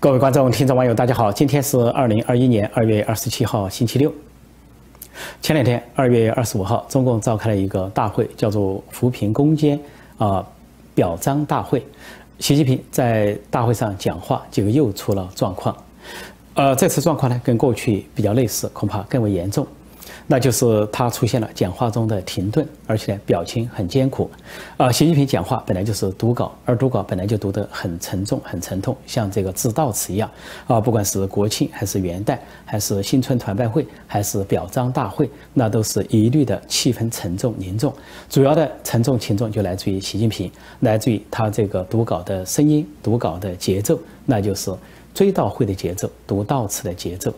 各位观众、听众、网友，大家好！今天是二零二一年二月二十七号，星期六。前两天，二月二十五号，中共召开了一个大会，叫做扶贫攻坚啊表彰大会。习近平在大会上讲话，结果又出了状况。呃，这次状况呢，跟过去比较类似，恐怕更为严重。那就是他出现了讲话中的停顿，而且呢表情很艰苦。啊，习近平讲话本来就是读稿，而读稿本来就读得很沉重、很沉痛，像这个致悼词一样。啊，不管是国庆还是元旦，还是新春团拜会，还是表彰大会，那都是一律的气氛沉重凝重。主要的沉重情重就来自于习近平，来自于他这个读稿的声音、读稿的节奏，那就是追悼会的节奏、读悼词的节奏。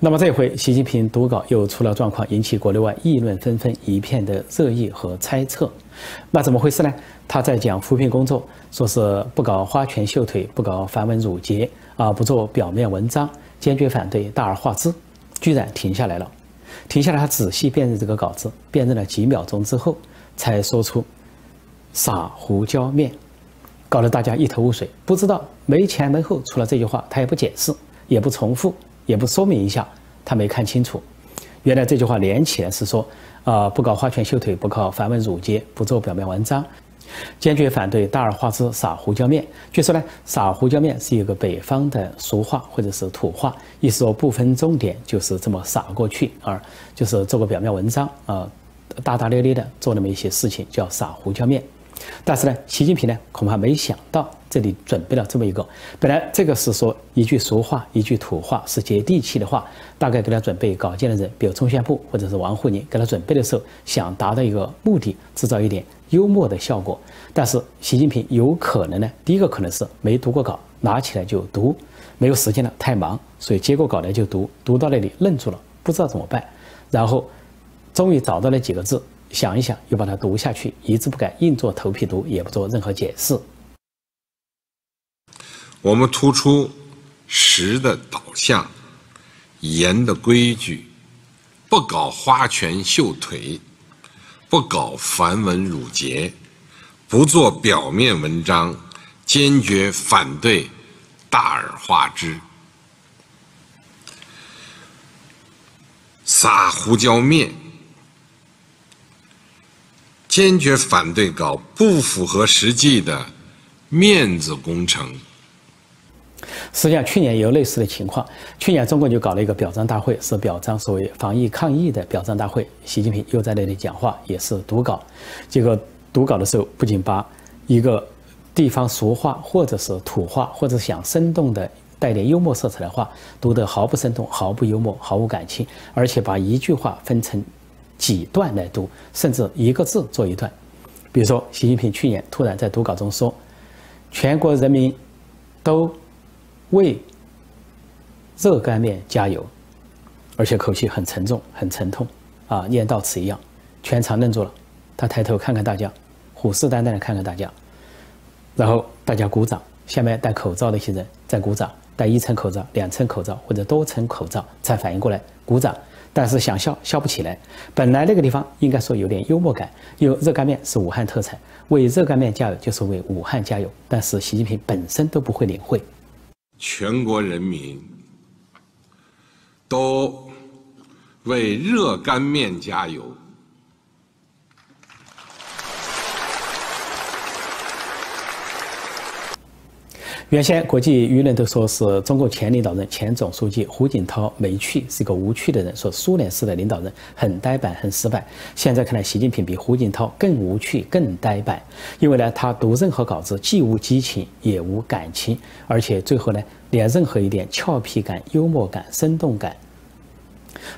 那么这回习近平读稿又出了状况，引起国内外议论纷纷，一片的热议和猜测。那怎么回事呢？他在讲扶贫工作，说是不搞花拳绣腿，不搞繁文缛节啊，不做表面文章，坚决反对大而化之。居然停下来了，停下来，他仔细辨认这个稿子，辨认了几秒钟之后，才说出撒胡椒面，搞得大家一头雾水，不知道没前没后除了这句话，他也不解释，也不重复。也不说明一下，他没看清楚。原来这句话连起来是说，啊，不搞花拳绣腿，不搞繁文缛节，不做表面文章，坚决反对大而化之撒胡椒面。据说呢，撒胡椒面是一个北方的俗话或者是土话，意思说不分重点，就是这么撒过去，而就是做个表面文章啊，大大咧咧的做那么一些事情，叫撒胡椒面。但是呢，习近平呢恐怕没想到这里准备了这么一个。本来这个是说一句俗话，一句土话，是接地气的话。大概给他准备稿件的人，比如中宣部或者是王沪宁，给他准备的时候想达到一个目的，制造一点幽默的效果。但是习近平有可能呢，第一个可能是没读过稿，拿起来就读，没有时间了，太忙，所以接过稿来就读，读到那里愣住了，不知道怎么办，然后终于找到了几个字。想一想，又把它读下去，一字不改，硬做头皮读，也不做任何解释。我们突出实的导向，严的规矩，不搞花拳绣腿，不搞繁文缛节，不做表面文章，坚决反对大而化之，撒胡椒面。坚决反对搞不符合实际的面子工程。实际上，去年也有类似的情况。去年中国就搞了一个表彰大会，是表彰所谓防疫抗疫的表彰大会。习近平又在那里讲话，也是读稿。结果读稿的时候，不仅把一个地方俗话，或者是土话，或者想生动的带点幽默色彩的话，读得毫不生动、毫不幽默、毫无感情，而且把一句话分成。几段来读，甚至一个字做一段。比如说，习近平去年突然在读稿中说：“全国人民都为热干面加油。”而且口气很沉重、很沉痛，啊，念到此一样。全场愣住了，他抬头看看大家，虎视眈眈的看看大家，然后大家鼓掌。下面戴口罩的一些人在鼓掌，戴一层口罩、两层口罩或者多层口罩才反应过来鼓掌。但是想笑笑不起来。本来那个地方应该说有点幽默感，有热干面是武汉特产，为热干面加油就是为武汉加油。但是习近平本身都不会领会，全国人民都为热干面加油。原先国际舆论都说是中国前领导人、前总书记胡锦涛没趣，是一个无趣的人，说苏联式的领导人很呆板、很死板。现在看来，习近平比胡锦涛更无趣、更呆板，因为呢，他读任何稿子既无激情也无感情，而且最后呢，连任何一点俏皮感、幽默感、生动感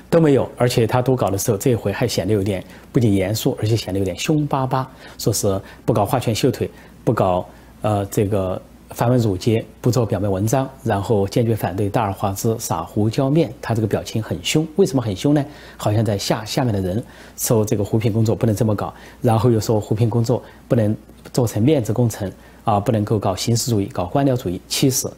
都没有。而且他读稿的时候，这回还显得有点不仅严肃，而且显得有点凶巴巴，说是不搞花拳绣腿，不搞呃这个。繁文缛节，不做表面文章，然后坚决反对大而化之、撒胡椒面。他这个表情很凶，为什么很凶呢？好像在吓下面的人，说这个扶贫工作不能这么搞，然后又说扶贫工作不能做成面子工程啊，不能够搞形式主义、搞官僚主义。其实，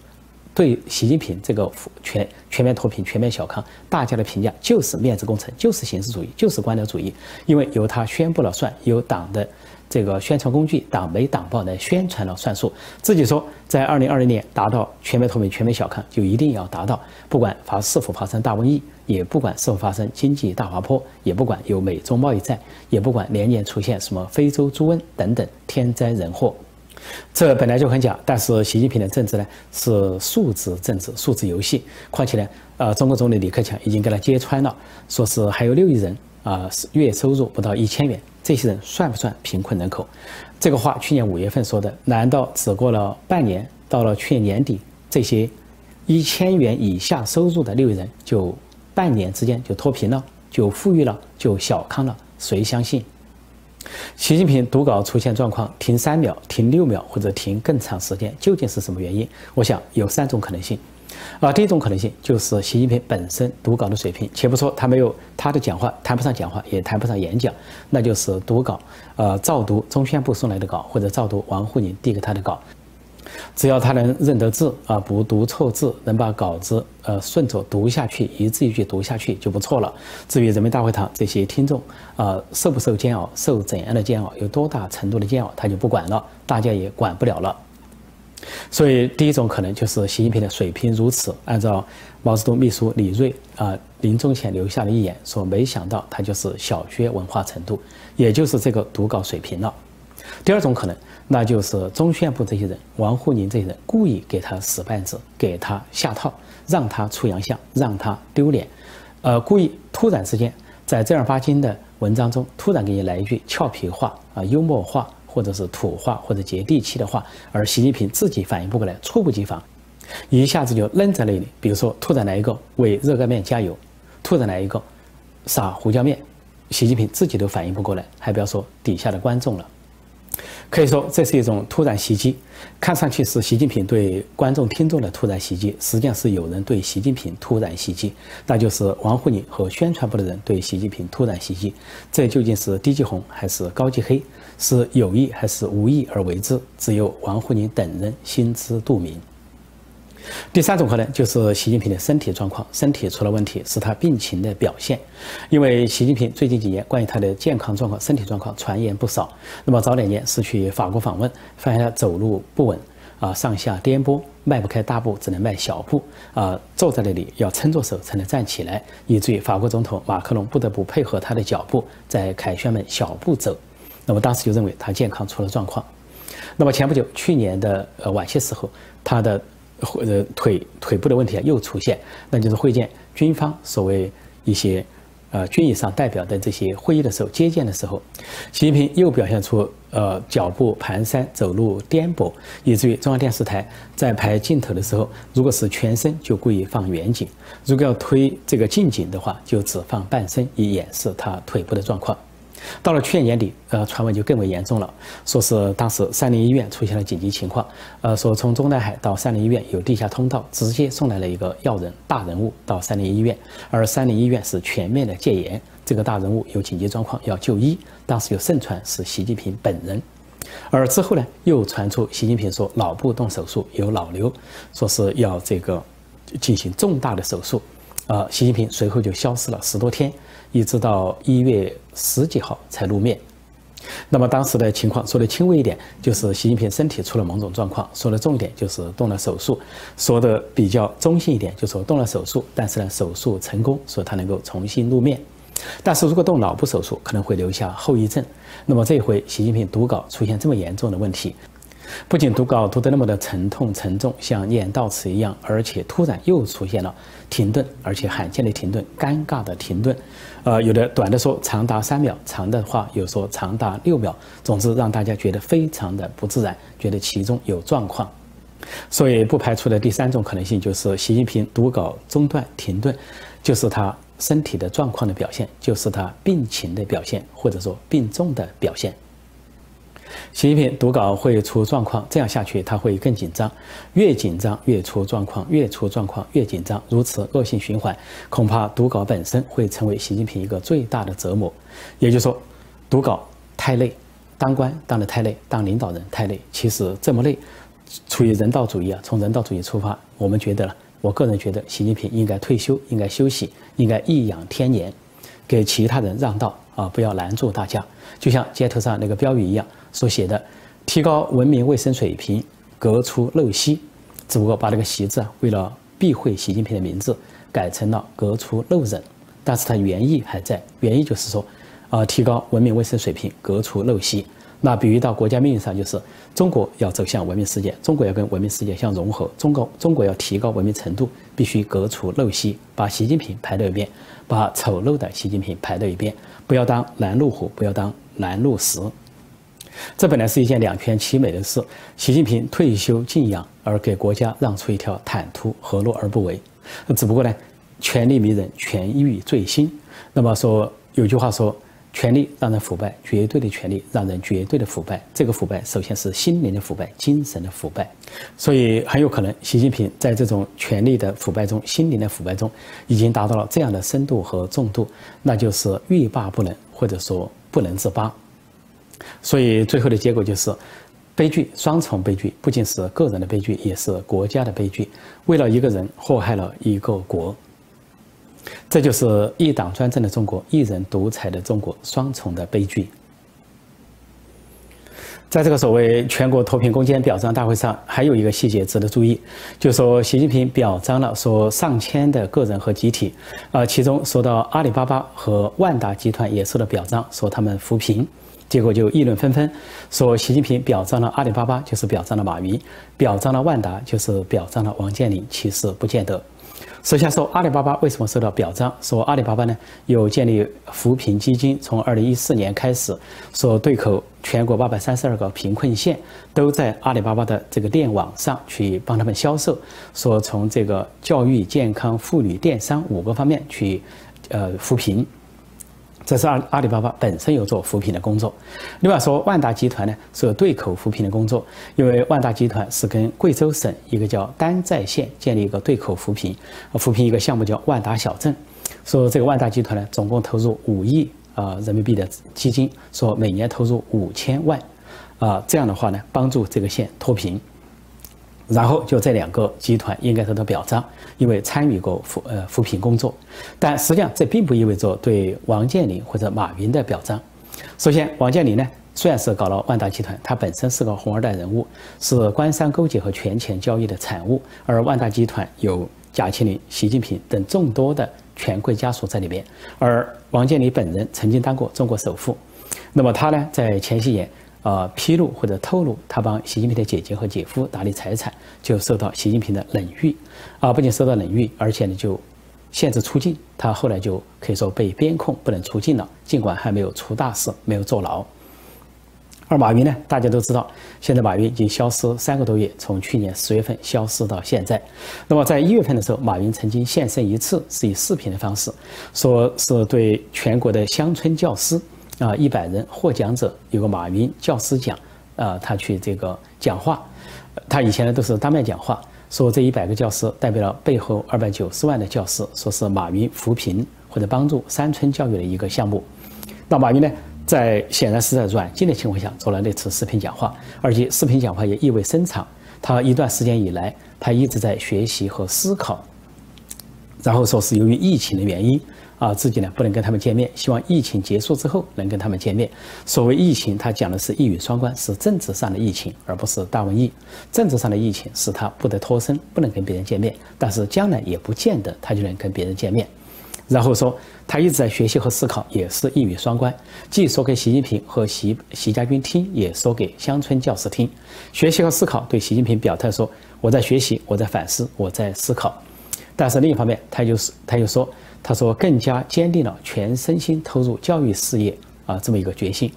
对习近平这个全全面脱贫、全面小康，大家的评价就是面子工程，就是形式主义，就是官僚主义。因为由他宣布了算，由党的。这个宣传工具党媒党报来宣传了算数。自己说在二零二零年达到全面透明、全面小康，就一定要达到，不管发是否发生大瘟疫，也不管是否发生经济大滑坡，也不管有美中贸易战，也不管年年出现什么非洲猪瘟等等天灾人祸。这本来就很假，但是习近平的政治呢是数字政治、数字游戏。况且呢，呃，中国总理李克强已经给他揭穿了，说是还有六亿人啊，月收入不到一千元，这些人算不算贫困人口？这个话去年五月份说的，难道只过了半年，到了去年年底，这些一千元以下收入的六亿人就半年之间就脱贫了，就富裕了，就小康了？谁相信？习近平读稿出现状况，停三秒、停六秒或者停更长时间，究竟是什么原因？我想有三种可能性。啊，第一种可能性就是习近平本身读稿的水平，且不说他没有他的讲话谈不上讲话，也谈不上演讲，那就是读稿，呃，照读中宣部送来的稿，或者照读王沪宁递给他的稿。只要他能认得字啊，不读错字，能把稿子呃顺着读下去，一字一句读下去就不错了。至于人民大会堂这些听众啊，受不受煎熬，受怎样的煎熬，有多大程度的煎熬，他就不管了，大家也管不了了。所以第一种可能就是习近平的水平如此。按照毛泽东秘书李锐啊临终前留下的一言说，没想到他就是小学文化程度，也就是这个读稿水平了。第二种可能。那就是中宣部这些人，王沪宁这些人故意给他使绊子，给他下套，让他出洋相，让他丢脸，呃，故意突然之间在正儿八经的文章中突然给你来一句俏皮话啊、幽默话，或者是土话或者接地气的话，而习近平自己反应不过来，猝不及防，一下子就愣在那里。比如说，突然来一个为热干面加油，突然来一个撒胡椒面，习近平自己都反应不过来，还不要说底下的观众了。可以说这是一种突然袭击，看上去是习近平对观众听众的突然袭击，实际上是有人对习近平突然袭击，那就是王沪宁和宣传部的人对习近平突然袭击。这究竟是低级红还是高级黑，是有意还是无意而为之，只有王沪宁等人心知肚明。第三种可能就是习近平的身体状况，身体出了问题，是他病情的表现。因为习近平最近几年关于他的健康状况、身体状况传言不少。那么早两年是去法国访问，发现他走路不稳，啊，上下颠簸，迈不开大步，只能迈小步，啊，坐在那里要撑着手才能站起来，以至于法国总统马克龙不得不配合他的脚步，在凯旋门小步走。那么当时就认为他健康出了状况。那么前不久，去年的呃晚些时候，他的。呃腿腿部的问题啊又出现，那就是会见军方所谓一些呃军以上代表的这些会议的时候接见的时候，习近平又表现出呃脚步蹒跚、走路颠簸，以至于中央电视台在拍镜头的时候，如果是全身就故意放远景，如果要推这个近景的话，就只放半身以掩饰他腿部的状况。到了去年年底，呃，传闻就更为严重了，说是当时三林医院出现了紧急情况，呃，说从中南海到三林医院有地下通道，直接送来了一个要人大人物到三林医院，而三林医院是全面的戒严，这个大人物有紧急状况要就医，当时有盛传是习近平本人，而之后呢，又传出习近平说脑部动手术有脑瘤，说是要这个进行重大的手术，呃，习近平随后就消失了十多天。一直到一月十几号才露面。那么当时的情况说的轻微一点，就是习近平身体出了某种状况；说的重一点，就是动了手术；说的比较中性一点，就说动了手术，但是呢手术成功，所以他能够重新露面。但是如果动脑部手术，可能会留下后遗症。那么这回习近平读稿出现这么严重的问题。不仅读稿读得那么的沉痛沉重，像念悼词一样，而且突然又出现了停顿，而且罕见的停顿，尴尬的停顿。呃，有的短的说长达三秒，长的话有说长达六秒。总之让大家觉得非常的不自然，觉得其中有状况。所以不排除的第三种可能性就是习近平读稿中断停顿，就是他身体的状况的表现，就是他病情的表现，或者说病重的表现。习近平读稿会出状况，这样下去他会更紧张，越紧张越出状况，越出状况越紧张，如此恶性循环，恐怕读稿本身会成为习近平一个最大的折磨。也就是说，读稿太累，当官当得太累，当领导人太累。其实这么累，出于人道主义啊，从人道主义出发，我们觉得了，我个人觉得，习近平应该退休，应该休息，应该颐养天年，给其他人让道啊，不要拦住大家。就像街头上那个标语一样。所写的“提高文明卫生水平，革除陋习”，只不过把这个“习”字啊为了避讳习近平的名字，改成了“革除陋人”，但是它原意还在，原意就是说，啊，提高文明卫生水平，革除陋习。那比喻到国家命运上，就是中国要走向文明世界，中国要跟文明世界相融合，中国中国要提高文明程度，必须革除陋习，把习近平排到一边，把丑陋的习近平排到一边，不要当拦路虎，不要当拦路石。这本来是一件两全其美的事，习近平退休静养，而给国家让出一条坦途，何乐而不为？只不过呢，权力迷人，权欲最新。那么说有句话说。权力让人腐败，绝对的权力让人绝对的腐败。这个腐败首先是心灵的腐败，精神的腐败。所以很有可能，习近平在这种权力的腐败中、心灵的腐败中，已经达到了这样的深度和重度，那就是欲罢不能，或者说不能自拔。所以最后的结果就是悲剧，双重悲剧，不仅是个人的悲剧，也是国家的悲剧。为了一个人，祸害了一个国。这就是一党专政的中国，一人独裁的中国，双重的悲剧。在这个所谓全国脱贫攻坚表彰大会上，还有一个细节值得注意，就是说习近平表彰了说上千的个人和集体，啊，其中说到阿里巴巴和万达集团也受到表彰，说他们扶贫，结果就议论纷纷，说习近平表彰了阿里巴巴就是表彰了马云，表彰了万达就是表彰了王健林，其实不见得。首先说阿里巴巴为什么受到表彰？说阿里巴巴呢有建立扶贫基金，从二零一四年开始，说对口全国八百三十二个贫困县，都在阿里巴巴的这个电网上去帮他们销售。说从这个教育、健康、妇女、电商五个方面去，呃扶贫。这是阿阿里巴巴本身有做扶贫的工作，另外说万达集团呢是有对口扶贫的工作，因为万达集团是跟贵州省一个叫丹寨县建立一个对口扶贫，扶贫一个项目叫万达小镇，说这个万达集团呢总共投入五亿啊人民币的基金，说每年投入五千万，啊这样的话呢帮助这个县脱贫。然后就这两个集团应该得到表彰，因为参与过扶呃扶贫工作，但实际上这并不意味着对王健林或者马云的表彰。首先，王健林呢虽然是搞了万达集团，他本身是个红二代人物，是官商勾结和权钱交易的产物，而万达集团有贾庆林、习近平等众多的权贵家属在里面，而王健林本人曾经当过中国首富，那么他呢在前些年。呃，披露或者透露他帮习近平的姐姐和姐夫打理财产，就受到习近平的冷遇，啊，不仅受到冷遇，而且呢就限制出境，他后来就可以说被边控不能出境了，尽管还没有出大事，没有坐牢。而马云呢，大家都知道，现在马云已经消失三个多月，从去年十月份消失到现在。那么在一月份的时候，马云曾经现身一次，是以视频的方式，说是对全国的乡村教师。啊，一百人获奖者有个马云教师奖，啊，他去这个讲话，他以前呢都是当面讲话，说这一百个教师代表了背后二百九十万的教师，说是马云扶贫或者帮助山村教育的一个项目。那马云呢，在显然是在软禁的情况下做了那次视频讲话，而且视频讲话也意味深长。他一段时间以来，他一直在学习和思考，然后说是由于疫情的原因。啊，自己呢不能跟他们见面，希望疫情结束之后能跟他们见面。所谓疫情，他讲的是一语双关，是政治上的疫情，而不是大瘟疫。政治上的疫情使他不得脱身，不能跟别人见面，但是将来也不见得他就能跟别人见面。然后说他一直在学习和思考，也是一语双关，既说给习近平和习习家军听，也说给乡村教师听。学习和思考对习近平表态说：“我在学习，我在反思，我在思考。”但是另一方面，他就是他又说。他说：“更加坚定了全身心投入教育事业啊，这么一个决心。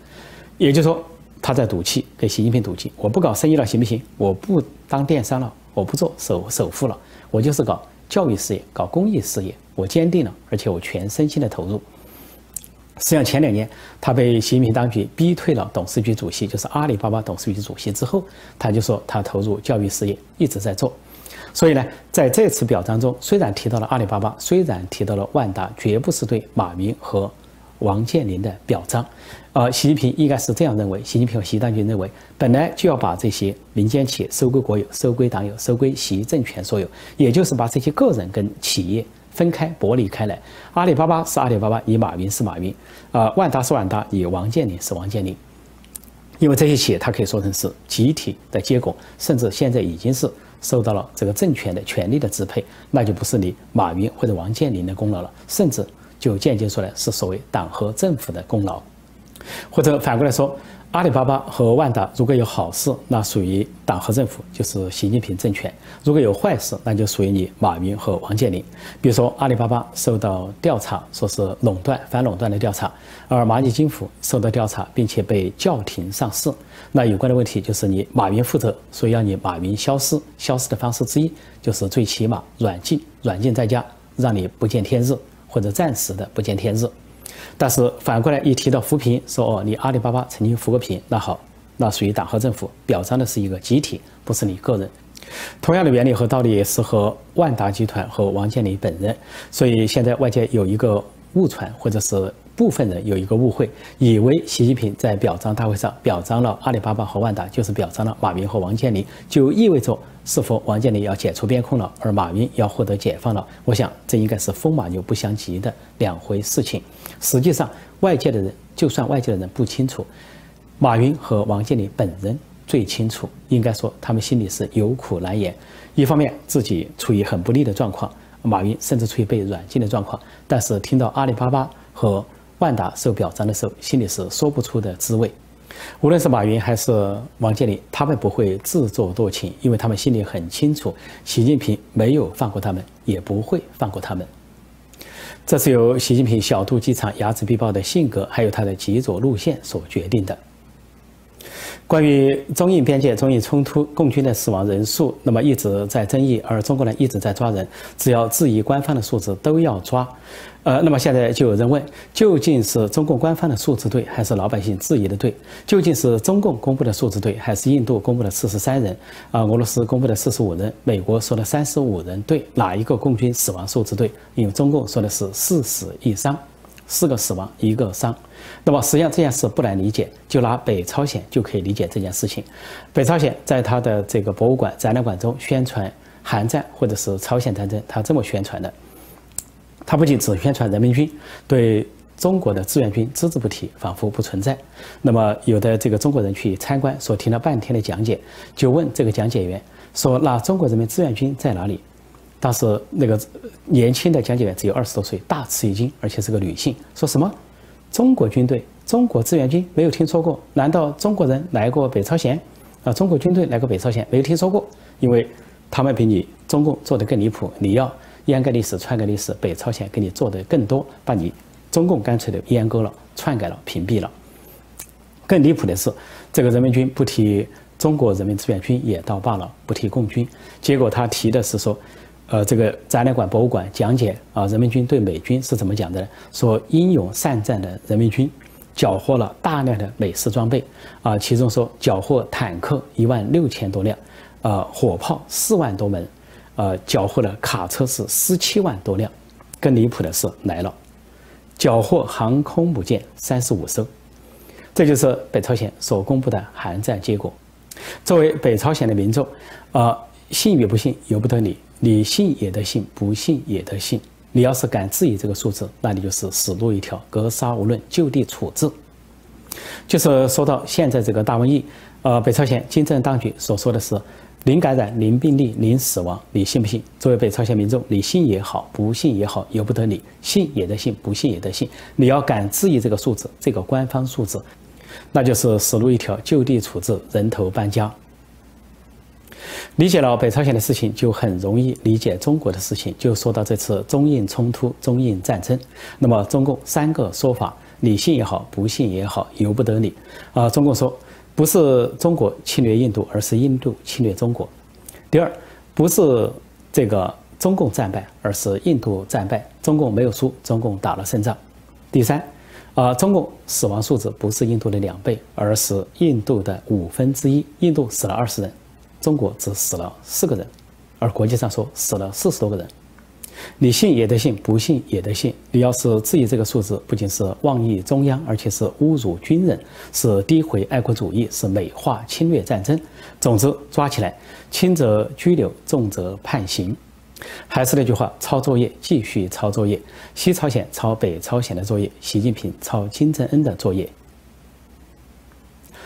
也就是说，他在赌气，给习近平赌气。我不搞生意了，行不行？我不当电商了，我不做首首富了，我就是搞教育事业，搞公益事业。我坚定了，而且我全身心的投入。实际上，前两年他被习近平当局逼退了董事局主席，就是阿里巴巴董事局主席之后，他就说他投入教育事业，一直在做。”所以呢，在这次表彰中，虽然提到了阿里巴巴，虽然提到了万达，绝不是对马云和王健林的表彰。呃，习近平应该是这样认为，习近平和习当局认为，本来就要把这些民间企业收归国有，收归党有，收归习政权所有，也就是把这些个人跟企业分开剥离开来。阿里巴巴是阿里巴巴，以马云是马云；呃，万达是万达，以王健林是王健林。因为这些企业它可以说成是集体的结果，甚至现在已经是受到了这个政权的权力的支配，那就不是你马云或者王健林的功劳了，甚至就间接出来是所谓党和政府的功劳，或者反过来说。阿里巴巴和万达如果有好事，那属于党和政府，就是习近平政权；如果有坏事，那就属于你马云和王健林。比如说，阿里巴巴受到调查，说是垄断、反垄断的调查；而蚂蚁金服受到调查，并且被叫停上市。那有关的问题就是你马云负责，所以要你马云消失。消失的方式之一就是最起码软禁，软禁在家，让你不见天日，或者暂时的不见天日。但是反过来一提到扶贫，说哦，你阿里巴巴曾经扶过贫，那好，那属于党和政府，表彰的是一个集体，不是你个人。同样的原理和道理也适合万达集团和王健林本人。所以现在外界有一个误传，或者是部分人有一个误会，以为习近平在表彰大会上表彰了阿里巴巴和万达，就是表彰了马云和王健林，就意味着是否王健林要解除边控了，而马云要获得解放了。我想这应该是风马牛不相及的两回事情。实际上，外界的人就算外界的人不清楚，马云和王健林本人最清楚。应该说，他们心里是有苦难言。一方面，自己处于很不利的状况，马云甚至处于被软禁的状况。但是，听到阿里巴巴和万达受表彰的时候，心里是说不出的滋味。无论是马云还是王健林，他们不会自作多情，因为他们心里很清楚，习近平没有放过他们，也不会放过他们。这是由习近平小肚鸡肠、睚眦必报的性格，还有他的极左路线所决定的。关于中印边界、中印冲突，共军的死亡人数，那么一直在争议，而中国呢一直在抓人，只要质疑官方的数字都要抓。呃，那么现在就有人问，究竟是中共官方的数字对，还是老百姓质疑的对？究竟是中共公布的数字对，还是印度公布的四十三人？啊，俄罗斯公布的四十五人，美国说的三十五人对，哪一个共军死亡数字对？因为中共说的是四死一伤，四个死亡一个伤。那么实际上这件事不难理解，就拿北朝鲜就可以理解这件事情。北朝鲜在他的这个博物馆展览馆中宣传韩战或者是朝鲜战争，他这么宣传的。他不仅只宣传人民军，对中国的志愿军只字不提，仿佛不存在。那么有的这个中国人去参观，所听了半天的讲解，就问这个讲解员说：“那中国人民志愿军在哪里？”当时那个年轻的讲解员只有二十多岁，大吃一惊，而且是个女性，说什么：“中国军队、中国志愿军没有听说过？难道中国人来过北朝鲜？啊，中国军队来过北朝鲜没有听说过？因为他们比你中共做的更离谱，你要。”掩盖历史、篡改历史，北朝鲜给你做的更多，把你中共干脆的阉割了、篡改了、屏蔽了。更离谱的是，这个人民军不提中国人民志愿军也倒罢了，不提共军，结果他提的是说，呃，这个展览馆、博物馆讲解啊，人民军对美军是怎么讲的呢？说英勇善战的人民军缴获了大量的美式装备啊，其中说缴获坦克一万六千多辆，呃，火炮四万多门。呃，缴获了卡车是十七万多辆，更离谱的是来了，缴获航空母舰三十五艘，这就是北朝鲜所公布的韩战结果。作为北朝鲜的民众，啊，信与不信由不得你，你信也得信，不信也得信。你要是敢质疑这个数字，那你就是死路一条，格杀无论，就地处置。就是说到现在这个大瘟疫，呃，北朝鲜金正当局所说的是。零感染、零病例、零死亡，你信不信？作为北朝鲜民众，你信也好，不信也好，由不得你，信也得信，不信也得信。你要敢质疑这个数字，这个官方数字，那就是死路一条，就地处置，人头搬家。理解了北朝鲜的事情，就很容易理解中国的事情。就说到这次中印冲突、中印战争，那么中共三个说法，你信也好，不信也好，由不得你。啊，中共说。不是中国侵略印度，而是印度侵略中国。第二，不是这个中共战败，而是印度战败，中共没有输，中共打了胜仗。第三，啊，中共死亡数字不是印度的两倍，而是印度的五分之一，印度死了二十人，中国只死了四个人，而国际上说死了四十多个人。你信也得信，不信也得信。你要是质疑这个数字，不仅是妄议中央，而且是侮辱军人，是诋毁爱国主义，是美化侵略战争。总之，抓起来，轻则拘留，重则判刑。还是那句话，抄作业，继续抄作业。西朝鲜抄北朝鲜的作业，习近平抄金正恩的作业。